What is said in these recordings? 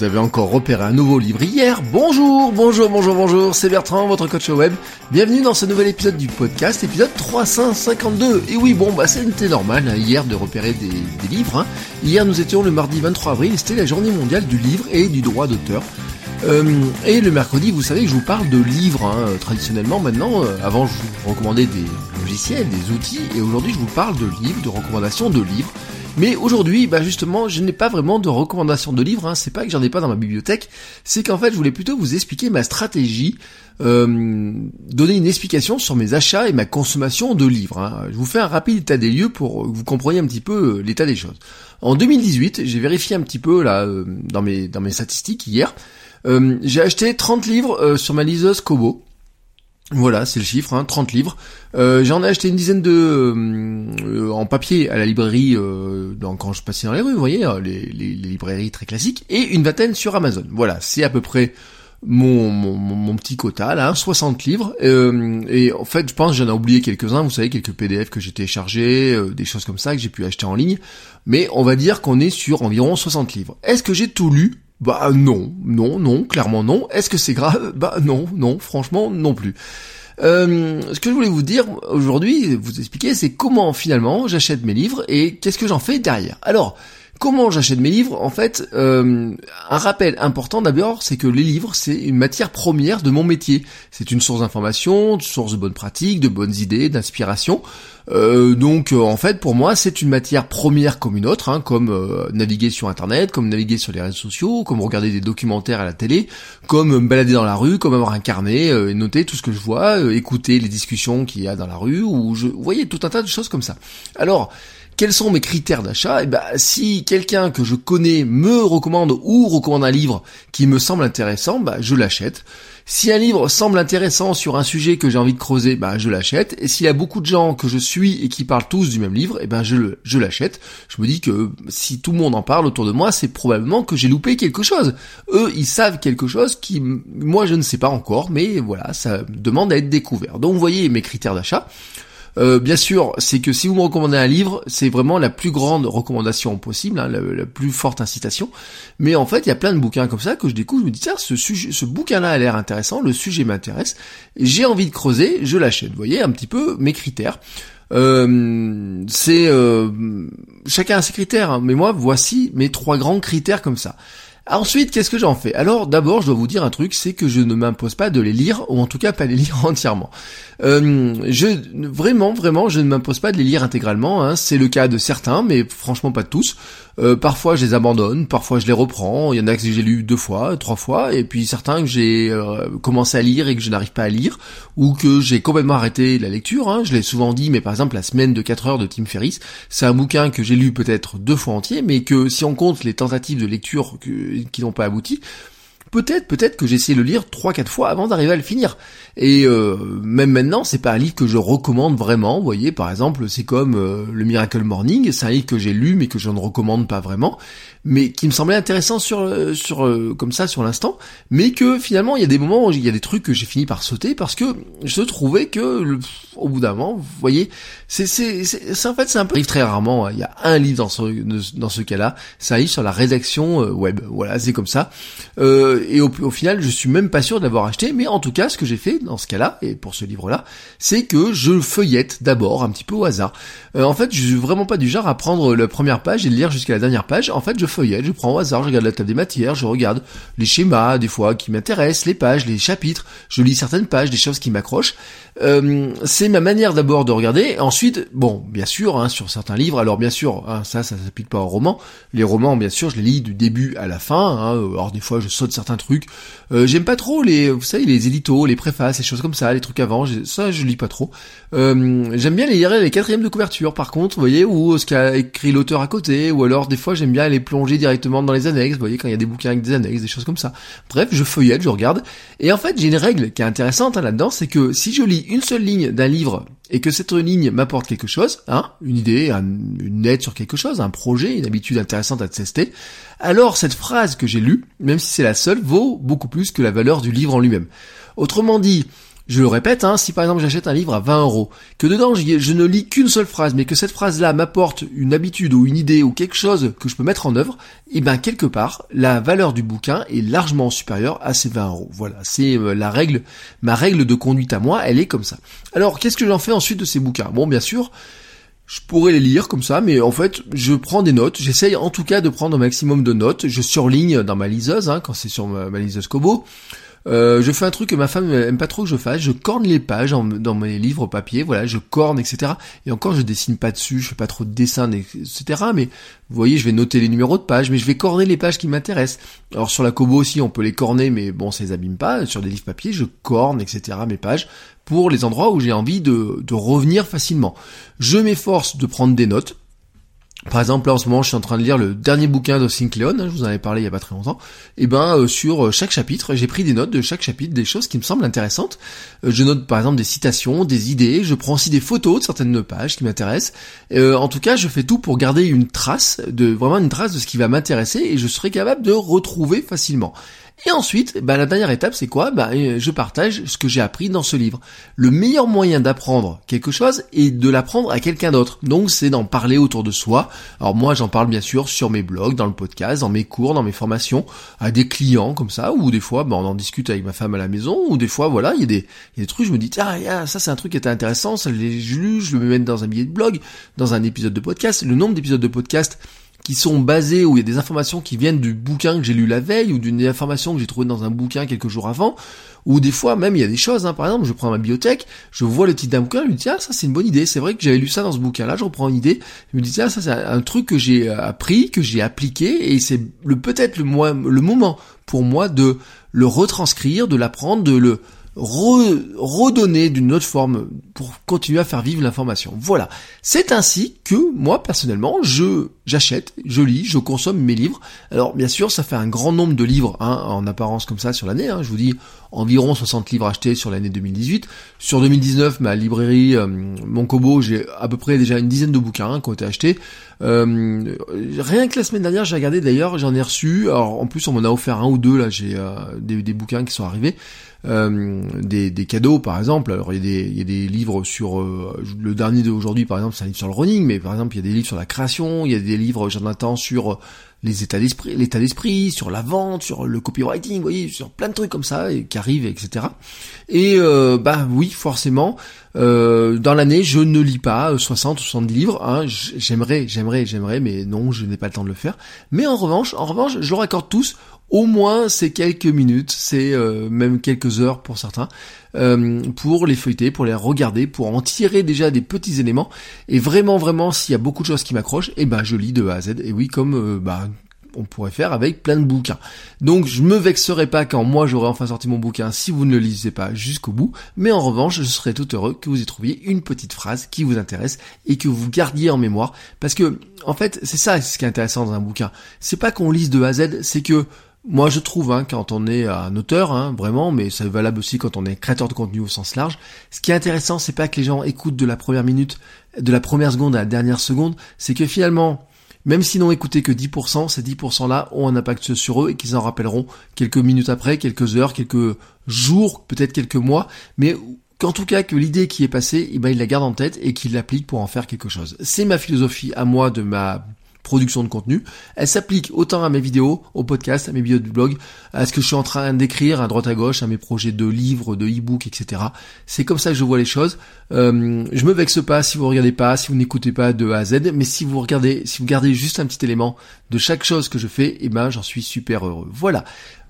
Vous avez encore repéré un nouveau livre hier. Bonjour, bonjour, bonjour, bonjour, c'est Bertrand, votre coach web. Bienvenue dans ce nouvel épisode du podcast, épisode 352. Et oui, bon, bah c'était normal hein, hier de repérer des, livres. hein. Hier nous étions le mardi 23 avril, c'était la journée mondiale du livre et du droit d'auteur. Euh, et le mercredi, vous savez que je vous parle de livres, hein, traditionnellement maintenant. euh, avant, je vous recommandais des logiciels, des outils, et aujourd'hui, je vous parle de livres, de recommandations de livres. Mais aujourd'hui, bah justement, je n'ai pas vraiment de recommandations de livres. Hein. C'est pas que j'en ai pas dans ma bibliothèque, c'est qu'en fait, je voulais plutôt vous expliquer ma stratégie, euh, donner une explication sur mes achats et ma consommation de livres. hein. Je vous fais un rapide état des lieux pour que vous compreniez un petit peu euh, l'état des choses. En 2018, j'ai vérifié un petit peu là euh, dans mes dans mes statistiques hier. J'ai acheté 30 livres sur ma liseuse Kobo. Voilà, c'est le chiffre, hein, 30 livres. Euh, J'en ai acheté une dizaine de euh, en papier à la librairie euh, dans- quand je passais dans les rues, vous voyez, euh, les, librairies très classiques, et une vingtaine sur Amazon. Voilà, c'est à peu près mon, petit quota, là, hein, 60 livres. Euh, et en fait, je pense j'en ai oublié quelques-uns, vous savez, quelques PDF que j'ai téléchargés, des choses comme ça que j'ai pu acheter en ligne. Mais on va dire qu'on est sur environ 60 livres. Est-ce que j'ai tout lu? Bah non, non, non, clairement non. Est-ce que c'est grave? Bah non, non, franchement non plus. Euh, ce que je voulais vous dire aujourd'hui, vous expliquer, c'est comment finalement j'achète mes livres et qu'est-ce que j'en fais derrière. Alors, comment j'achète mes livres En fait, euh, un rappel important d'abord, c'est que les livres, c'est une matière première de mon métier. C'est une source d'information, une source de bonnes pratiques, de bonnes idées, d'inspiration. Euh, donc, euh, en fait, pour moi, c'est une matière première comme une autre, hein, comme euh, naviguer sur Internet, comme naviguer sur les réseaux sociaux, comme regarder des documentaires à la télé, comme me balader dans la rue, comme avoir un carnet et noter tout ce que je vois, écouter les discussions qu'il y a dans la rue, ou je, vous voyez, tout un tas de choses comme ça. Alors, quels sont mes critères d'achat Eh ben, si quelqu'un que je connais me recommande ou recommande un livre qui me semble intéressant, bah, je l'achète. Si un livre semble intéressant sur un sujet que j'ai envie de creuser, bah, je l'achète. Et s'il y a beaucoup de gens que je suis et qui parlent tous du même livre, eh ben, je, je l'achète. Je me dis que si tout le monde en parle autour de moi, c'est probablement que j'ai loupé quelque chose. Eux, ils savent quelque chose qui, moi, je ne sais pas encore, mais voilà, ça demande à être découvert. Donc, vous voyez mes critères d'achat. Euh, bien sûr, c'est que si vous me recommandez un livre, c'est vraiment la plus grande recommandation possible, hein, la, plus forte incitation. Mais en fait, il y a plein de bouquins comme ça que je découvre, je me dis tiens, ce ce bouquin-là a l'air intéressant, le sujet m'intéresse, j'ai envie de creuser, je l'achète. Vous voyez un petit peu mes critères. Euh, c'est euh, chacun a ses critères, hein, mais moi voici mes trois grands critères comme ça. Ensuite, qu'est-ce que j'en fais? Alors, d'abord, je dois vous dire un truc, c'est que je ne m'impose pas de les lire, ou en tout cas pas les lire entièrement. Euh, je vraiment, vraiment, je ne m'impose pas de les lire intégralement. hein. C'est le cas de certains, mais franchement pas de tous. Euh, parfois, je les abandonne, parfois je les reprends. Il y en a que j'ai lu deux fois, trois fois, et puis certains que j'ai euh, commencé à lire et que je n'arrive pas à lire, ou que j'ai complètement arrêté la lecture. hein. Je l'ai souvent dit, mais par exemple, la semaine de 4 heures de Tim Ferriss, c'est un bouquin que j'ai lu peut-être deux fois entier, mais que si on compte les tentatives de lecture qui n'ont pas abouti, peut-être, peut-être que j'ai essayé de le lire trois, quatre fois avant d'arriver à le finir. Et euh, même maintenant, c'est pas un livre que je recommande vraiment. Vous voyez, par exemple, c'est comme euh, le Miracle Morning, c'est un livre que j'ai lu mais que je ne recommande pas vraiment, mais qui me semblait intéressant sur euh, sur euh, comme ça sur l'instant, mais que finalement il y a des moments où il y a des trucs que j'ai fini par sauter parce que je trouvais que au bout d'un moment, vous voyez, c'est c'est c'est en fait c'est un peu arrive très rarement. hein. Il y a un livre dans ce dans ce cas-là, un livre sur la rédaction euh, web. Voilà, c'est comme ça. Euh, et au, au final, je suis même pas sûr de l'avoir acheté, mais en tout cas, ce que j'ai fait dans ce cas-là, et pour ce livre-là, c'est que je feuillette d'abord un petit peu au hasard. Euh, en fait, je suis vraiment pas du genre à prendre la première page et lire jusqu'à la dernière page. En fait, je feuillette, je prends au hasard, je regarde la table des matières, je regarde les schémas, des fois, qui m'intéressent, les pages, les chapitres, je lis certaines pages, des choses qui m'accrochent. Euh, c'est ma manière d'abord de regarder. Ensuite, bon, bien sûr, hein, sur certains livres, alors bien sûr, hein, ça, ça s'applique pas aux romans. Les romans, bien sûr, je les lis du début à la fin. Hein, alors des fois, je saute certains trucs. Euh, j'aime pas trop les, vous savez, les éditos, les préfaces, les choses comme ça, les trucs avant. Ça, je lis pas trop. Euh, j'aime bien lire les quatrièmes de couverture, par contre, vous voyez, ou ce qu'a écrit l'auteur à côté, ou alors des fois j'aime bien aller plonger directement dans les annexes, vous voyez, quand il y a des bouquins avec des annexes, des choses comme ça. Bref, je feuillette, je regarde. Et en fait, j'ai une règle qui est intéressante hein, là-dedans, c'est que si je lis une seule ligne d'un livre et que cette ligne m'apporte quelque chose, hein, une idée, une aide sur quelque chose, un projet, une habitude intéressante à tester, alors cette phrase que j'ai lue, même si c'est la seule, vaut beaucoup plus que la valeur du livre en lui-même. Autrement dit, je le répète, hein, si par exemple j'achète un livre à 20 euros, que dedans je, ne lis qu'une seule phrase, mais que cette phrase-là m'apporte une habitude ou une idée ou quelque chose que je peux mettre en œuvre, et eh bien quelque part, la valeur du bouquin est largement supérieure à ces 20 euros. Voilà, c'est euh, la règle, ma règle de conduite à moi, elle est comme ça. Alors, qu'est-ce que j'en fais ensuite de ces bouquins? Bon, bien sûr, je pourrais les lire comme ça, mais en fait, je prends des notes. J'essaye en tout cas de prendre un maximum de notes. Je surligne dans ma liseuse, hein, quand c'est sur ma, ma liseuse Kobo. Euh, je fais un truc que ma femme aime pas trop que je fasse, je corne les pages dans mes livres papier, voilà, je corne, etc. Et encore, je dessine pas dessus, je fais pas trop de dessins, etc. Mais vous voyez, je vais noter les numéros de pages, mais je vais corner les pages qui m'intéressent. Alors sur la Kobo aussi, on peut les corner, mais bon, ça les abîme pas. Sur des livres papier, je corne, etc. mes pages pour les endroits où j'ai envie de, de revenir facilement. Je m'efforce de prendre des notes, par exemple, là en ce moment, je suis en train de lire le dernier bouquin de Sinclair, hein, je vous en avais parlé il y a pas très longtemps. Et ben euh, sur euh, chaque chapitre, j'ai pris des notes de chaque chapitre, des choses qui me semblent intéressantes. Euh, je note par exemple des citations, des idées, je prends aussi des photos de certaines pages qui m'intéressent. en tout cas, je fais tout pour garder une trace de vraiment une trace de ce qui va m'intéresser et je serai capable de retrouver facilement. Et ensuite, bah, la dernière étape, c'est quoi? Bah, Je partage ce que j'ai appris dans ce livre. Le meilleur moyen d'apprendre quelque chose est de l'apprendre à quelqu'un d'autre. Donc c'est d'en parler autour de soi. Alors moi, j'en parle bien sûr sur mes blogs, dans le podcast, dans mes cours, dans mes formations, à des clients comme ça, ou des fois, bah, on en discute avec ma femme à la maison, ou des fois, voilà, il y, a des, y a des trucs, je me dis, ah, ça c'est un truc qui était intéressant, ça je l'ai lu, je le mets dans un billet de blog, dans un épisode de podcast. Le nombre d'épisodes de podcast sont basés où il y a des informations qui viennent du bouquin que j'ai lu la veille ou d'une information que j'ai trouvée dans un bouquin quelques jours avant ou des fois même il y a des choses hein, par exemple je prends ma bibliothèque je vois le titre d'un bouquin je me dis ah ça c'est une bonne idée c'est vrai que j'avais lu ça dans ce bouquin là je reprends une idée je me dis ah ça c'est un truc que j'ai appris que j'ai appliqué et c'est le peut-être le, le moment pour moi de le retranscrire de l'apprendre de le redonner d'une autre forme pour continuer à faire vivre l'information. Voilà. C'est ainsi que moi personnellement, je j'achète, je lis, je consomme mes livres. Alors bien sûr, ça fait un grand nombre de livres hein, en apparence comme ça sur l'année. Hein. Je vous dis environ 60 livres achetés sur l'année 2018. Sur 2019, ma librairie, euh, mon Kobo, j'ai à peu près déjà une dizaine de bouquins hein, qui ont été achetés. Euh, rien que la semaine dernière, j'ai regardé d'ailleurs, j'en ai reçu. Alors en plus, on m'en a offert un ou deux là. J'ai euh, des, des, bouquins qui sont arrivés. Euh, des, des, cadeaux par exemple. Alors il y a des, il y a des livres sur le dernier d'aujourd'hui par exemple, c'est un livre sur le running, mais par exemple il y a des livres sur la création, il y a des livres j'en attends sur les états d'esprit, l'état d'esprit, sur la vente, sur le copywriting, vous voyez, sur plein de trucs comme ça qui arrivent, etc. Et euh, bah oui, forcément, euh, dans l'année, je ne lis pas 60 ou 60 livres. Hein, j'aimerais, j'aimerais, j'aimerais, mais non, je n'ai pas le temps de le faire. Mais en revanche, en revanche, je leur accorde tous au moins ces quelques minutes, c'est euh, même quelques heures pour certains, euh, pour les feuilleter, pour les regarder, pour en tirer déjà des petits éléments. Et vraiment, vraiment, s'il y a beaucoup de choses qui m'accrochent, eh ben je lis de A à Z. Et oui, comme euh, bah, on pourrait faire avec plein de bouquins. Donc je me vexerai pas quand moi j'aurai enfin sorti mon bouquin si vous ne le lisez pas jusqu'au bout, mais en revanche je serai tout heureux que vous y trouviez une petite phrase qui vous intéresse et que vous gardiez en mémoire, parce que en fait c'est ça ce qui est intéressant dans un bouquin. C'est pas qu'on lise de A à Z, c'est que moi, je trouve, hein, quand on est un auteur, hein, vraiment, mais ça est valable aussi quand on est créateur de contenu au sens large. Ce qui est intéressant, c'est pas que les gens écoutent de la première minute, de la première seconde à la dernière seconde, c'est que finalement, même s'ils n'ont écouté que 10%, ces 10%-là ont un impact sur eux et qu'ils en rappelleront quelques minutes après, quelques heures, quelques jours, peut-être quelques mois, mais qu'en tout cas que l'idée qui est passée, eh ben, il la garde en tête et qu'il l'applique pour en faire quelque chose. C'est ma philosophie à moi de ma production de contenu. Elle s'applique autant à mes vidéos, au podcast, à mes vidéos du blog, à ce que je suis en train d'écrire à droite à gauche, à mes projets de livres, de e-book, etc. C'est comme ça que je vois les choses. Euh, je me vexe pas si vous regardez pas, si vous n'écoutez pas de A à Z, mais si vous regardez, si vous gardez juste un petit élément de chaque chose que je fais, eh ben j'en suis super heureux. Voilà.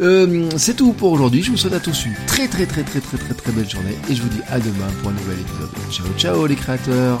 Euh, c'est tout pour aujourd'hui. Je vous souhaite à tous une très très très très très très très belle journée et je vous dis à demain pour un nouvel épisode. Ciao ciao les créateurs.